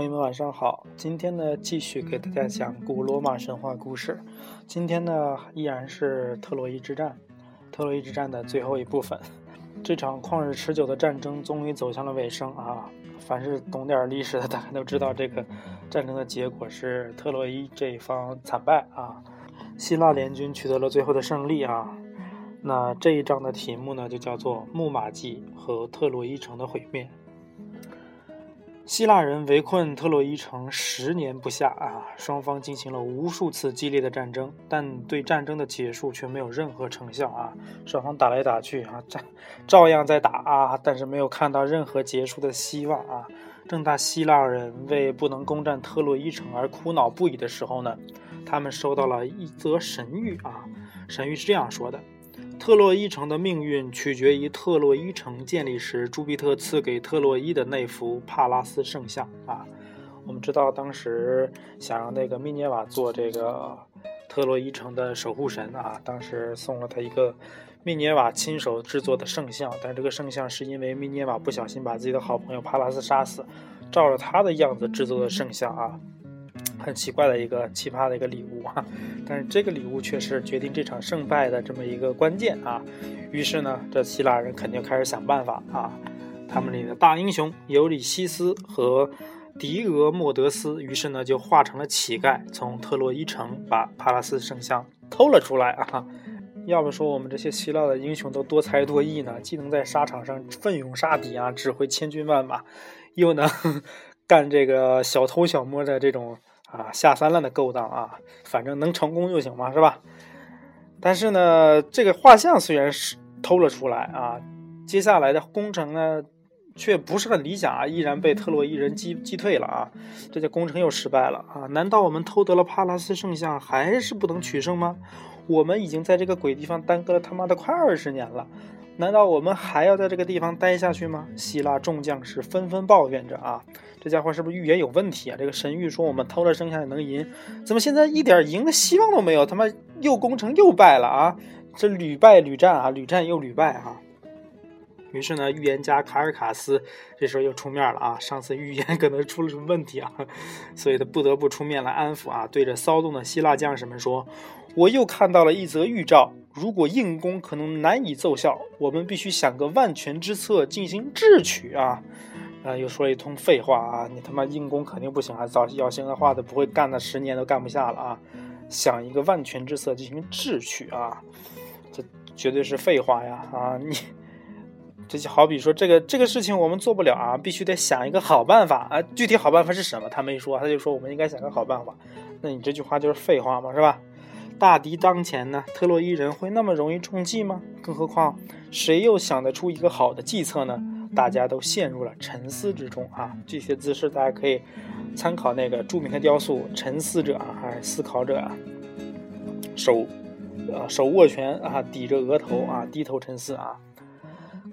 朋友们晚上好，今天呢继续给大家讲古罗马神话故事。今天呢依然是特洛伊之战，特洛伊之战的最后一部分。这场旷日持久的战争终于走向了尾声啊！凡是懂点历史的，大家都知道这个战争的结果是特洛伊这一方惨败啊，希腊联军取得了最后的胜利啊。那这一章的题目呢就叫做《木马记和特洛伊城的毁灭》。希腊人围困特洛伊城十年不下啊，双方进行了无数次激烈的战争，但对战争的结束却没有任何成效啊！双方打来打去啊，战 照样在打啊，但是没有看到任何结束的希望啊！正当希腊人为不能攻占特洛伊城而苦恼不已的时候呢，他们收到了一则神谕啊，神谕是这样说的。特洛伊城的命运取决于特洛伊城建立时朱庇特赐给特洛伊的那幅帕拉斯圣像啊。我们知道，当时想让那个密涅瓦做这个特洛伊城的守护神啊，当时送了他一个密涅瓦亲手制作的圣像，但这个圣像是因为密涅瓦不小心把自己的好朋友帕拉斯杀死，照着他的样子制作的圣像啊。很奇怪的一个奇葩的一个礼物啊，但是这个礼物却是决定这场胜败的这么一个关键啊。于是呢，这希腊人肯定开始想办法啊。他们里的大英雄尤里西斯和狄俄莫德斯，于是呢就化成了乞丐，从特洛伊城把帕拉斯圣像偷了出来啊。要不说我们这些希腊的英雄都多才多艺呢，既能在沙场上奋勇杀敌啊，指挥千军万马，又能 干这个小偷小摸的这种。啊，下三滥的勾当啊，反正能成功就行嘛，是吧？但是呢，这个画像虽然是偷了出来啊，接下来的工程呢，却不是很理想啊，依然被特洛伊人击击退了啊，这就工程又失败了啊！难道我们偷得了帕拉斯圣像，还是不能取胜吗？我们已经在这个鬼地方耽搁了他妈的快二十年了，难道我们还要在这个地方待下去吗？希腊众将士纷纷抱怨着啊。这家伙是不是预言有问题啊？这个神谕说我们偷了剩下也能赢，怎么现在一点赢的希望都没有？他妈又攻城又败了啊！这屡败屡战啊，屡战又屡败啊！于是呢，预言家卡尔卡斯这时候又出面了啊！上次预言可能出了什么问题啊，所以他不得不出面来安抚啊，对着骚动的希腊将士们说：“我又看到了一则预兆，如果硬攻可能难以奏效，我们必须想个万全之策进行智取啊！”啊，又说了一通废话啊！你他妈硬攻肯定不行啊！早要行的话，都不会干的，十年都干不下了啊！想一个万全之策进行智取啊，这绝对是废话呀！啊，你这就好比说这个这个事情我们做不了啊，必须得想一个好办法啊！具体好办法是什么？他没说，他就说我们应该想个好办法。那你这句话就是废话嘛，是吧？大敌当前呢，特洛伊人会那么容易中计吗？更何况谁又想得出一个好的计策呢？大家都陷入了沉思之中啊！这些姿势大家可以参考那个著名的雕塑《沉思者》啊，还是思考者啊？手，呃，手握拳啊，抵着额头啊，低头沉思啊。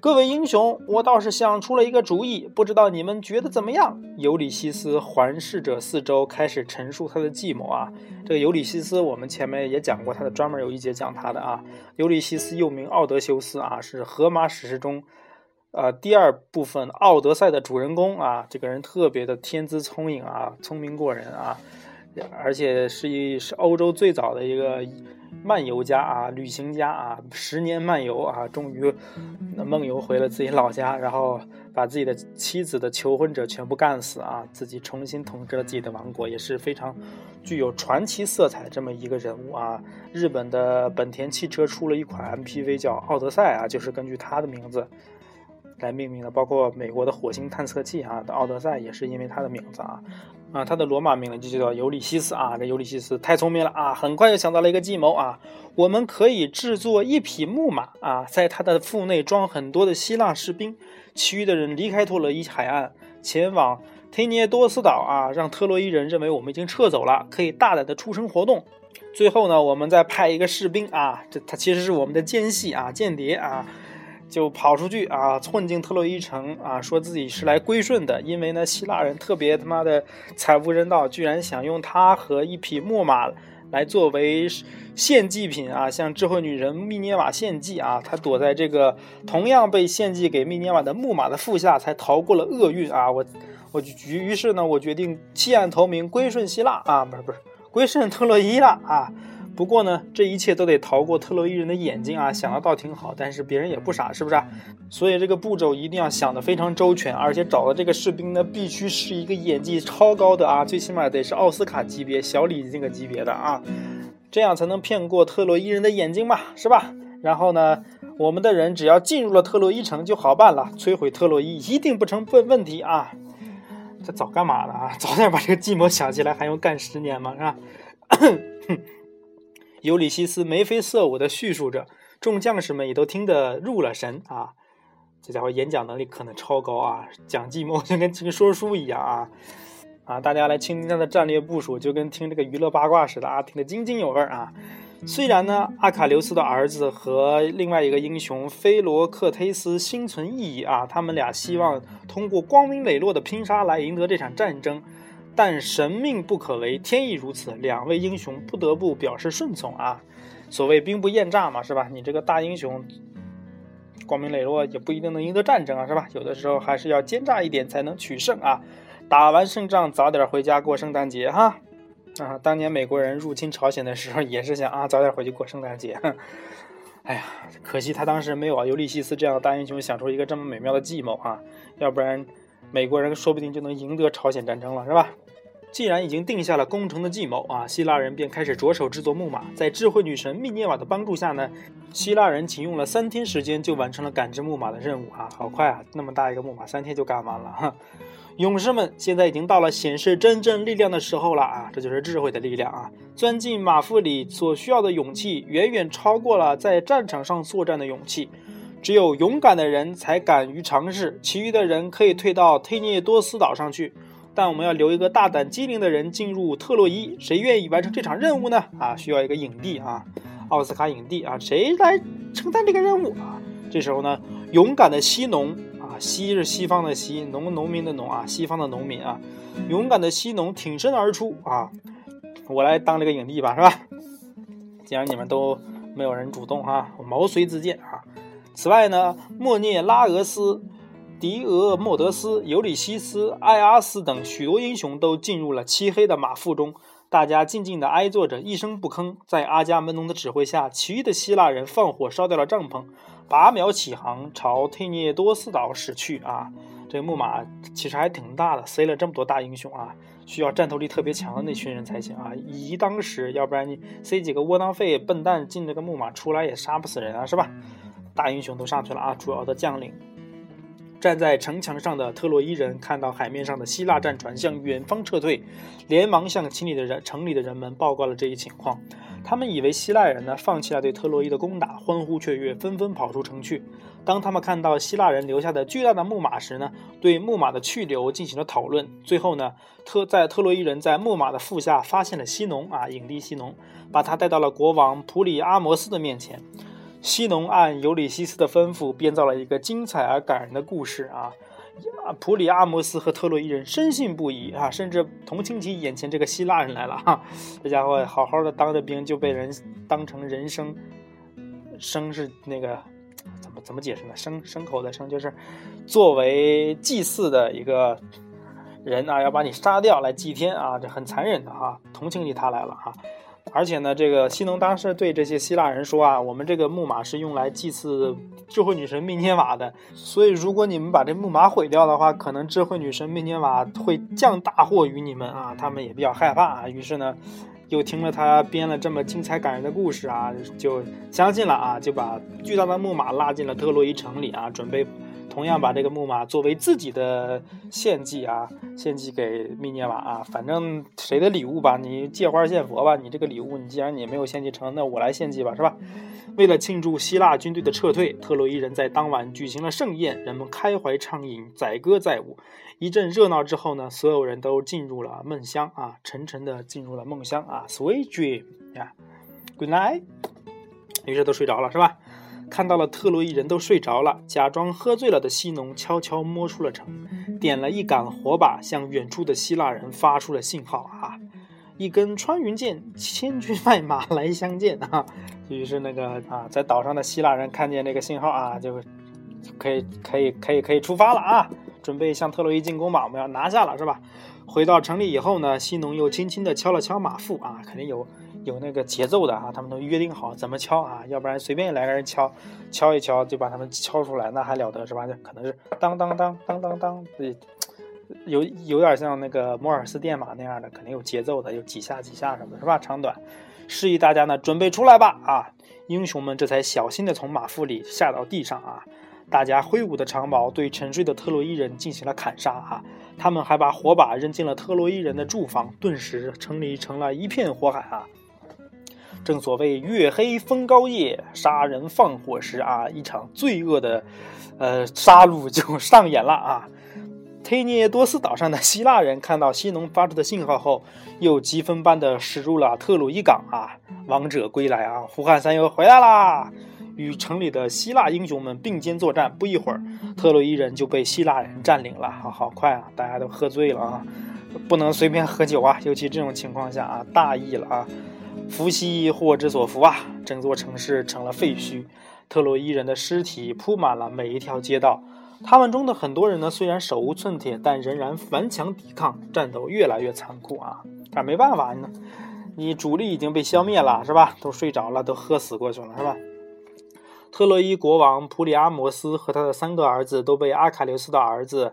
各位英雄，我倒是想出了一个主意，不知道你们觉得怎么样？尤里西斯环视着四周，开始陈述他的计谋啊。这个尤里西斯，我们前面也讲过，他的专门有一节讲他的啊。尤里西斯又名奥德修斯啊，是荷马史诗中。呃，第二部分《奥德赛》的主人公啊，这个人特别的天资聪颖啊，聪明过人啊，而且是一是欧洲最早的一个漫游家啊，旅行家啊，十年漫游啊，终于梦游回了自己老家，然后把自己的妻子的求婚者全部干死啊，自己重新统治了自己的王国，也是非常具有传奇色彩这么一个人物啊。日本的本田汽车出了一款 MPV 叫奥德赛啊，就是根据他的名字。来命名的，包括美国的火星探测器啊的奥德赛也是因为他的名字啊，啊，他的罗马名字就叫尤里西斯啊，这尤里西斯太聪明了啊，很快就想到了一个计谋啊，我们可以制作一匹木马啊，在他的腹内装很多的希腊士兵，其余的人离开特洛伊海岸，前往忒涅多斯岛啊，让特洛伊人认为我们已经撤走了，可以大胆的出城活动。最后呢，我们再派一个士兵啊，这他其实是我们的奸细啊，间谍啊。就跑出去啊，混进特洛伊城啊，说自己是来归顺的。因为呢，希腊人特别他妈的惨无人道，居然想用他和一匹木马来作为献祭品啊，向智慧女人密涅瓦献祭啊。他躲在这个同样被献祭给密涅瓦的木马的腹下，才逃过了厄运啊！我。我我就于于是呢，我决定弃暗投明，归顺希腊啊，不是不是，归顺特洛伊了啊。不过呢，这一切都得逃过特洛伊人的眼睛啊！想的倒挺好，但是别人也不傻，是不是？所以这个步骤一定要想得非常周全，而且找的这个士兵呢，必须是一个演技超高的啊，最起码得是奥斯卡级别、小李那个级别的啊，这样才能骗过特洛伊人的眼睛嘛，是吧？然后呢，我们的人只要进入了特洛伊城就好办了，摧毁特洛伊一定不成问问题啊！这早干嘛呢啊？早点把这个计谋想起来，还用干十年吗？是吧？尤里西斯眉飞色舞地叙述着，众将士们也都听得入了神啊！这家伙演讲能力可能超高啊，讲计谋 就跟听说书一样啊！啊，大家来倾听他的战略部署，就跟听这个娱乐八卦似的啊，听得津津有味啊！虽然呢，阿卡琉斯的儿子和另外一个英雄菲罗克忒斯心存异议啊，他们俩希望通过光明磊落的拼杀来赢得这场战争。但神命不可违，天意如此，两位英雄不得不表示顺从啊。所谓兵不厌诈嘛，是吧？你这个大英雄，光明磊落也不一定能赢得战争啊，是吧？有的时候还是要奸诈一点才能取胜啊。打完胜仗，早点回家过圣诞节哈。啊，当年美国人入侵朝鲜的时候，也是想啊，早点回去过圣诞节。哎呀，可惜他当时没有啊，尤利西斯这样的大英雄想出一个这么美妙的计谋啊，要不然美国人说不定就能赢得朝鲜战争了，是吧？既然已经定下了攻城的计谋啊，希腊人便开始着手制作木马。在智慧女神密涅瓦的帮助下呢，希腊人仅用了三天时间就完成了赶制木马的任务啊，好快啊！那么大一个木马，三天就干完了哈。勇士们，现在已经到了显示真正力量的时候了啊！这就是智慧的力量啊！钻进马腹里所需要的勇气，远远超过了在战场上作战的勇气。只有勇敢的人才敢于尝试，其余的人可以退到忒涅多斯岛上去。但我们要留一个大胆机灵的人进入特洛伊，谁愿意完成这场任务呢？啊，需要一个影帝啊，奥斯卡影帝啊，谁来承担这个任务啊？这时候呢，勇敢的西农啊，西是西方的西，农农民的农啊，西方的农民啊，勇敢的西农挺身而出啊，我来当这个影帝吧，是吧？既然你们都没有人主动啊，我毛遂自荐啊。此外呢，莫涅拉俄斯。狄俄莫德斯、尤里西斯、埃阿斯等许多英雄都进入了漆黑的马腹中，大家静静地挨坐着，一声不吭。在阿伽门农的指挥下，其余的希腊人放火烧掉了帐篷，拔苗起航，朝忒涅多斯岛驶去。啊，这个木马其实还挺大的，塞了这么多大英雄啊，需要战斗力特别强的那群人才行啊。以当时，要不然你塞几个窝囊废笨蛋进这个木马，出来也杀不死人啊，是吧？大英雄都上去了啊，主要的将领。站在城墙上的特洛伊人看到海面上的希腊战船向远方撤退，连忙向城里的人城里的人们报告了这一情况。他们以为希腊人呢放弃了对特洛伊的攻打，欢呼雀跃，纷纷跑出城去。当他们看到希腊人留下的巨大的木马时呢，对木马的去留进行了讨论。最后呢，特在特洛伊人在木马的腹下发现了西农啊，影帝西农，把他带到了国王普里阿摩斯的面前。西农按尤里西斯的吩咐编造了一个精彩而感人的故事啊！普里阿摩斯和特洛伊人深信不疑啊，甚至同情起眼前这个希腊人来了哈！这家伙好好的当着兵就被人当成人生生是那个怎么怎么解释呢？牲牲口的牲就是作为祭祀的一个人啊，要把你杀掉来祭天啊，这很残忍的哈！同情起他来了哈！而且呢，这个西农当时对这些希腊人说啊，我们这个木马是用来祭祀智慧女神密涅瓦的，所以如果你们把这木马毁掉的话，可能智慧女神密涅瓦会降大祸于你们啊。他们也比较害怕啊，于是呢，又听了他编了这么精彩感人的故事啊，就相信了啊，就把巨大的木马拉进了特洛伊城里啊，准备。同样把这个木马作为自己的献祭啊，献祭给密涅瓦啊，反正谁的礼物吧，你借花献佛吧，你这个礼物你既然你没有献祭成，那我来献祭吧，是吧？为了庆祝希腊军队的撤退，特洛伊人在当晚举行了盛宴，人们开怀畅饮，载歌载舞，一阵热闹之后呢，所有人都进入了梦乡啊，沉沉的进入了梦乡啊，Sweet dream 呀，Good night，于是都睡着了，是吧？看到了特洛伊人都睡着了，假装喝醉了的西农悄悄摸出了城，点了一杆火把，向远处的希腊人发出了信号啊！一根穿云箭，千军万马来相见啊！于是那个啊，在岛上的希腊人看见那个信号啊，就可以可以可以可以出发了啊！准备向特洛伊进攻吧，我们要拿下了，是吧？回到城里以后呢，西农又轻轻地敲了敲马腹啊，肯定有有那个节奏的啊，他们都约定好怎么敲啊，要不然随便来个人敲，敲一敲就把他们敲出来，那还了得是吧？就可能是当当当当当当，有有点像那个摩尔斯电码那样的，肯定有节奏的，有几下几下什么的，是吧？长短，示意大家呢准备出来吧啊！英雄们这才小心的从马腹里下到地上啊！大家挥舞的长矛对沉睡的特洛伊人进行了砍杀啊！他们还把火把扔进了特洛伊人的住房，顿时城里成了一片火海啊！正所谓月黑风高夜，杀人放火时啊，一场罪恶的，呃，杀戮就上演了啊！忒涅多斯岛上的希腊人看到西农发出的信号后，又疾风般的驶入了特鲁伊港啊！王者归来啊！胡汉三又回来啦！与城里的希腊英雄们并肩作战，不一会儿，特洛伊人就被希腊人占领了。好好快啊！大家都喝醉了啊！不能随便喝酒啊！尤其这种情况下啊，大意了啊！伏羲祸之所伏啊！整座城市成了废墟，特洛伊人的尸体铺满了每一条街道。他们中的很多人呢，虽然手无寸铁，但仍然顽强抵抗，战斗越来越残酷啊！但没办法，你你主力已经被消灭了，是吧？都睡着了，都喝死过去了，是吧？特洛伊国王普里阿摩斯和他的三个儿子都被阿喀琉斯的儿子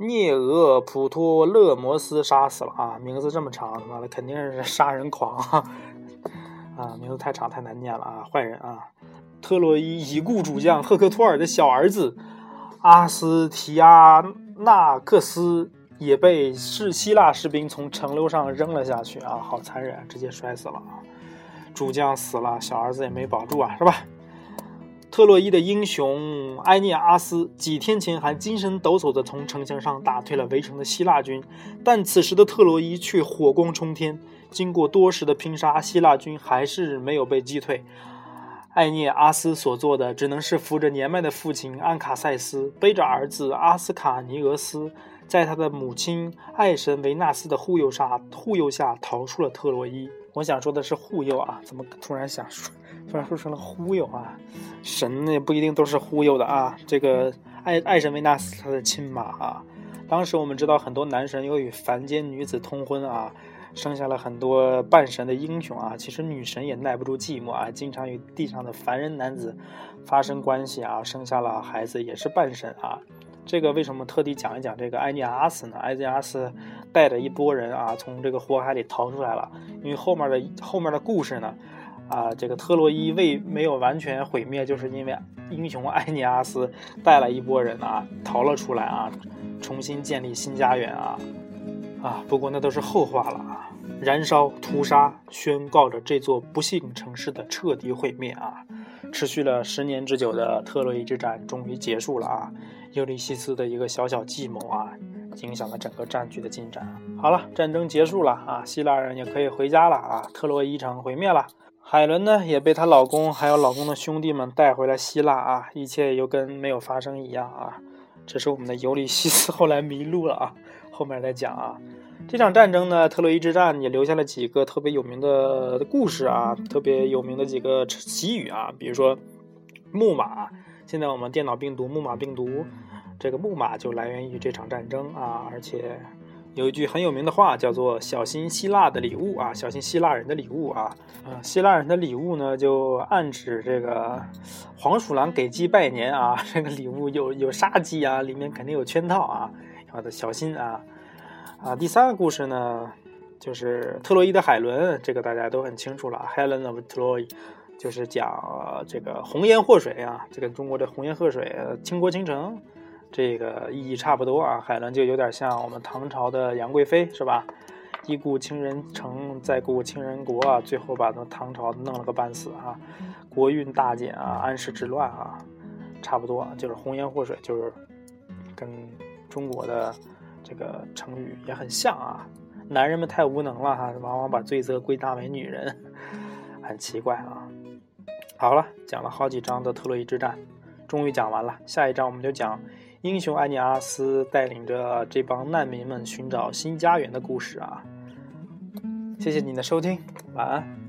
涅俄普托勒摩斯杀死了啊！名字这么长，他妈的肯定是杀人狂啊！名字太长太难念了啊！坏人啊！特洛伊已故主将赫克托尔的小儿子。阿斯提亚纳克斯也被是希腊士兵从城楼上扔了下去啊，好残忍，直接摔死了啊！主将死了，小儿子也没保住啊，是吧？特洛伊的英雄埃涅阿斯几天前还精神抖擞地从城墙上打退了围城的希腊军，但此时的特洛伊却火光冲天，经过多时的拼杀，希腊军还是没有被击退。艾涅阿斯所做的，只能是扶着年迈的父亲安卡塞斯，背着儿子阿斯卡尼俄斯，在他的母亲爱神维纳斯的护佑下，护佑下逃出了特洛伊。我想说的是护佑啊，怎么突然想说，突然说成了忽悠啊？神也不一定都是忽悠的啊。这个爱爱神维纳斯他的亲妈啊，当时我们知道很多男神又与凡间女子通婚啊。生下了很多半神的英雄啊，其实女神也耐不住寂寞啊，经常与地上的凡人男子发生关系啊，生下了孩子也是半神啊。这个为什么特地讲一讲这个埃涅阿斯呢？埃涅阿斯带着一波人啊，从这个火海里逃出来了。因为后面的后面的故事呢，啊，这个特洛伊未没有完全毁灭，就是因为英雄埃尼阿斯带了一波人啊，逃了出来啊，重新建立新家园啊。啊，不过那都是后话了啊！燃烧、屠杀，宣告着这座不幸城市的彻底毁灭啊！持续了十年之久的特洛伊之战终于结束了啊！尤利西斯的一个小小计谋啊，影响了整个战局的进展。好了，战争结束了啊，希腊人也可以回家了啊！特洛伊城毁灭了，海伦呢也被她老公还有老公的兄弟们带回了希腊啊，一切又跟没有发生一样啊！这是我们的尤里西斯 后来迷路了啊！后面再讲啊，这场战争呢，特洛伊之战也留下了几个特别有名的故事啊，特别有名的几个习语啊，比如说木马。现在我们电脑病毒木马病毒，这个木马就来源于这场战争啊，而且有一句很有名的话叫做“小心希腊的礼物啊，小心希腊人的礼物啊”。啊，希腊人的礼物呢，就暗指这个黄鼠狼给鸡拜年啊，这个礼物有有杀鸡啊，里面肯定有圈套啊。要的小心啊！啊，第三个故事呢，就是特洛伊的海伦，这个大家都很清楚了，Helen of Troy，就是讲这个红颜祸水啊，这个中国的红颜祸水，倾国倾城，这个意义差不多啊。海伦就有点像我们唐朝的杨贵妃，是吧？一顾倾人城，再顾倾人国，最后把那唐朝弄了个半死啊，国运大减啊，安史之乱啊，差不多就是红颜祸水，就是跟。中国的这个成语也很像啊，男人们太无能了哈，往往把罪责归纳为女人，很奇怪啊。好了，讲了好几章的特洛伊之战，终于讲完了。下一章我们就讲英雄艾尼阿斯带领着这帮难民们寻找新家园的故事啊。谢谢你的收听，晚安。